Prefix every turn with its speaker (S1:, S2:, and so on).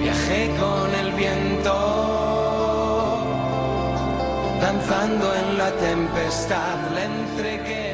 S1: Viajé con el viento, danzando en la tempestad, le entregué